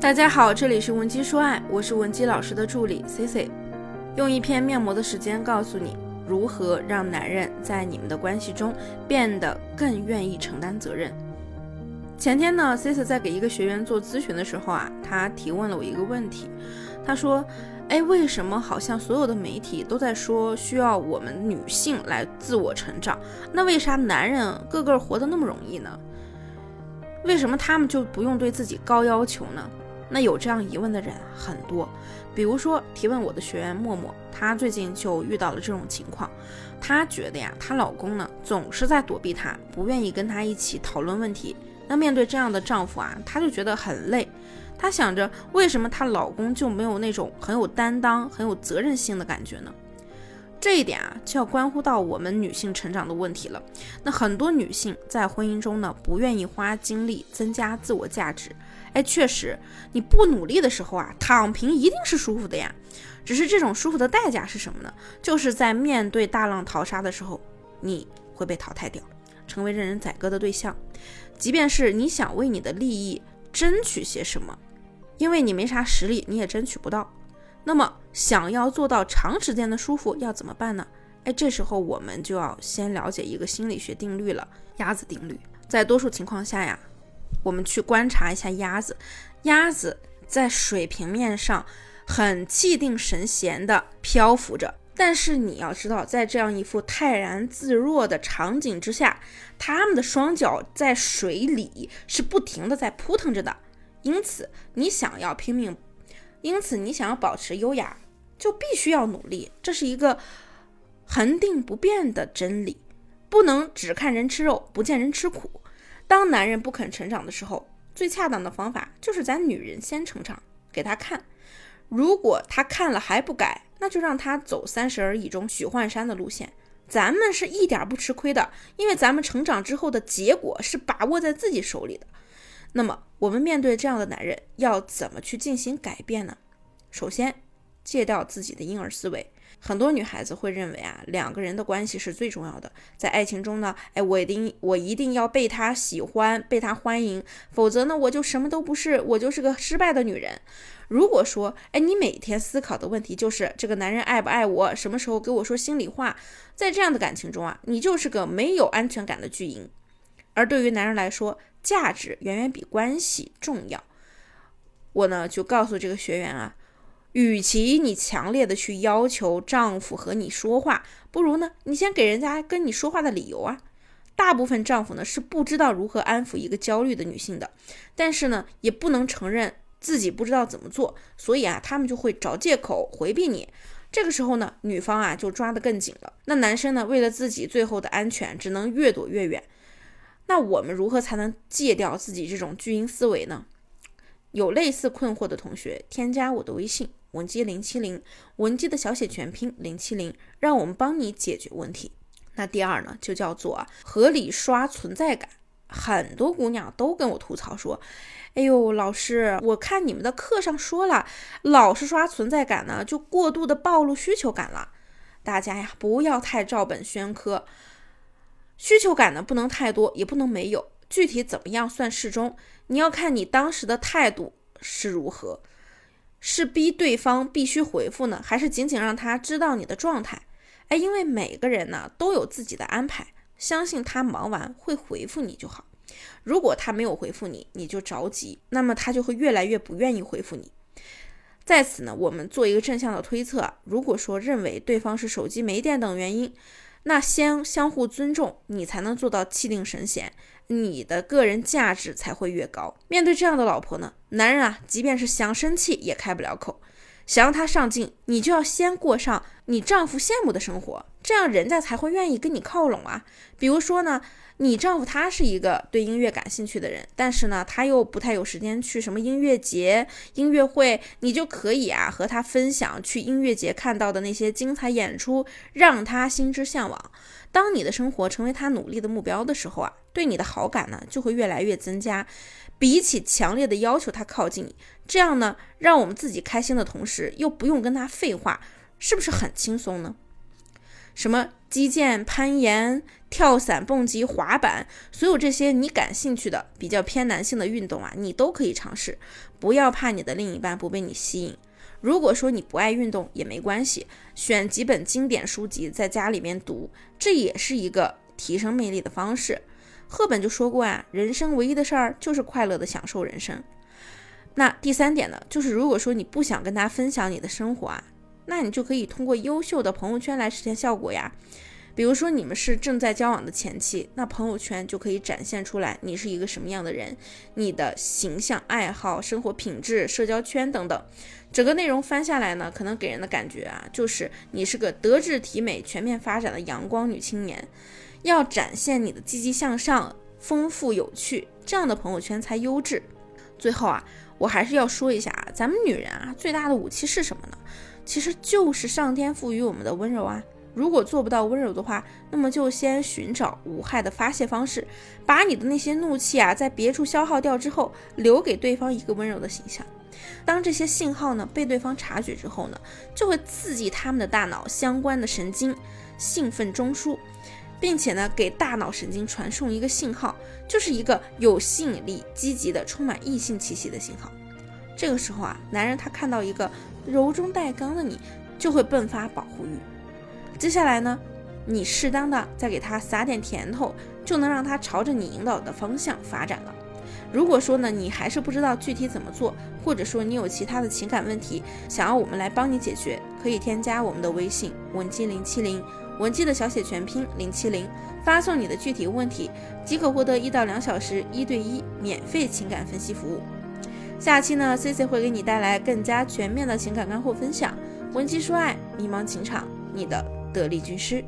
大家好，这里是文姬说爱，我是文姬老师的助理 C C，用一篇面膜的时间告诉你如何让男人在你们的关系中变得更愿意承担责任。前天呢，C C 在给一个学员做咨询的时候啊，他提问了我一个问题，他说：“哎，为什么好像所有的媒体都在说需要我们女性来自我成长？那为啥男人个个活得那么容易呢？为什么他们就不用对自己高要求呢？”那有这样疑问的人很多，比如说提问我的学员默默，她最近就遇到了这种情况。她觉得呀，她老公呢总是在躲避她，不愿意跟她一起讨论问题。那面对这样的丈夫啊，她就觉得很累。她想着，为什么她老公就没有那种很有担当、很有责任心的感觉呢？这一点啊，就要关乎到我们女性成长的问题了。那很多女性在婚姻中呢，不愿意花精力增加自我价值。哎，确实，你不努力的时候啊，躺平一定是舒服的呀。只是这种舒服的代价是什么呢？就是在面对大浪淘沙的时候，你会被淘汰掉，成为任人宰割的对象。即便是你想为你的利益争取些什么，因为你没啥实力，你也争取不到。那么，想要做到长时间的舒服，要怎么办呢？哎，这时候我们就要先了解一个心理学定律了——鸭子定律。在多数情况下呀，我们去观察一下鸭子，鸭子在水平面上很气定神闲地漂浮着。但是你要知道，在这样一副泰然自若的场景之下，它们的双脚在水里是不停地在扑腾着的。因此，你想要拼命。因此，你想要保持优雅，就必须要努力，这是一个恒定不变的真理，不能只看人吃肉，不见人吃苦。当男人不肯成长的时候，最恰当的方法就是咱女人先成长，给他看。如果他看了还不改，那就让他走《三十而已》中许幻山的路线，咱们是一点不吃亏的，因为咱们成长之后的结果是把握在自己手里的。那么，我们面对这样的男人，要怎么去进行改变呢？首先，戒掉自己的婴儿思维。很多女孩子会认为啊，两个人的关系是最重要的，在爱情中呢，哎，我一定我一定要被他喜欢，被他欢迎，否则呢，我就什么都不是，我就是个失败的女人。如果说，哎，你每天思考的问题就是这个男人爱不爱我，什么时候给我说心里话，在这样的感情中啊，你就是个没有安全感的巨婴。而对于男人来说，价值远远比关系重要。我呢就告诉这个学员啊，与其你强烈的去要求丈夫和你说话，不如呢你先给人家跟你说话的理由啊。大部分丈夫呢是不知道如何安抚一个焦虑的女性的，但是呢也不能承认自己不知道怎么做，所以啊他们就会找借口回避你。这个时候呢女方啊就抓得更紧了，那男生呢为了自己最后的安全，只能越躲越远。那我们如何才能戒掉自己这种巨婴思维呢？有类似困惑的同学，添加我的微信文姬零七零，文姬的小写全拼零七零，让我们帮你解决问题。那第二呢，就叫做合理刷存在感。很多姑娘都跟我吐槽说：“哎呦，老师，我看你们的课上说了，老是刷存在感呢，就过度的暴露需求感了。大家呀，不要太照本宣科。”需求感呢，不能太多，也不能没有。具体怎么样算适中？你要看你当时的态度是如何，是逼对方必须回复呢，还是仅仅让他知道你的状态？哎，因为每个人呢都有自己的安排，相信他忙完会回复你就好。如果他没有回复你，你就着急，那么他就会越来越不愿意回复你。在此呢，我们做一个正向的推测：如果说认为对方是手机没电等原因。那先相互尊重，你才能做到气定神闲，你的个人价值才会越高。面对这样的老婆呢，男人啊，即便是想生气也开不了口。想让他上进，你就要先过上你丈夫羡慕的生活，这样人家才会愿意跟你靠拢啊。比如说呢。你丈夫他是一个对音乐感兴趣的人，但是呢，他又不太有时间去什么音乐节、音乐会，你就可以啊和他分享去音乐节看到的那些精彩演出，让他心之向往。当你的生活成为他努力的目标的时候啊，对你的好感呢就会越来越增加。比起强烈的要求他靠近你，这样呢，让我们自己开心的同时又不用跟他废话，是不是很轻松呢？什么击剑、攀岩、跳伞、蹦极、滑板，所有这些你感兴趣的比较偏男性的运动啊，你都可以尝试。不要怕你的另一半不被你吸引。如果说你不爱运动也没关系，选几本经典书籍在家里面读，这也是一个提升魅力的方式。赫本就说过啊，人生唯一的事儿就是快乐的享受人生。那第三点呢，就是如果说你不想跟他分享你的生活啊，那你就可以通过优秀的朋友圈来实现效果呀。比如说你们是正在交往的前期，那朋友圈就可以展现出来你是一个什么样的人，你的形象、爱好、生活品质、社交圈等等。整个内容翻下来呢，可能给人的感觉啊，就是你是个德智体美全面发展的阳光女青年。要展现你的积极向上、丰富有趣，这样的朋友圈才优质。最后啊，我还是要说一下啊，咱们女人啊，最大的武器是什么呢？其实就是上天赋予我们的温柔啊。如果做不到温柔的话，那么就先寻找无害的发泄方式，把你的那些怒气啊，在别处消耗掉之后，留给对方一个温柔的形象。当这些信号呢被对方察觉之后呢，就会刺激他们的大脑相关的神经兴奋中枢，并且呢给大脑神经传送一个信号，就是一个有吸引力、积极的、充满异性气息的信号。这个时候啊，男人他看到一个柔中带刚的你，就会迸发保护欲。接下来呢，你适当的再给他撒点甜头，就能让他朝着你引导的方向发展了。如果说呢，你还是不知道具体怎么做，或者说你有其他的情感问题，想要我们来帮你解决，可以添加我们的微信文姬零七零，文姬的小写全拼零七零，发送你的具体问题，即可获得一到两小时一对一免费情感分析服务。下期呢，C C 会给你带来更加全面的情感干货分享，文姬说爱，迷茫情场，你的。得力军师。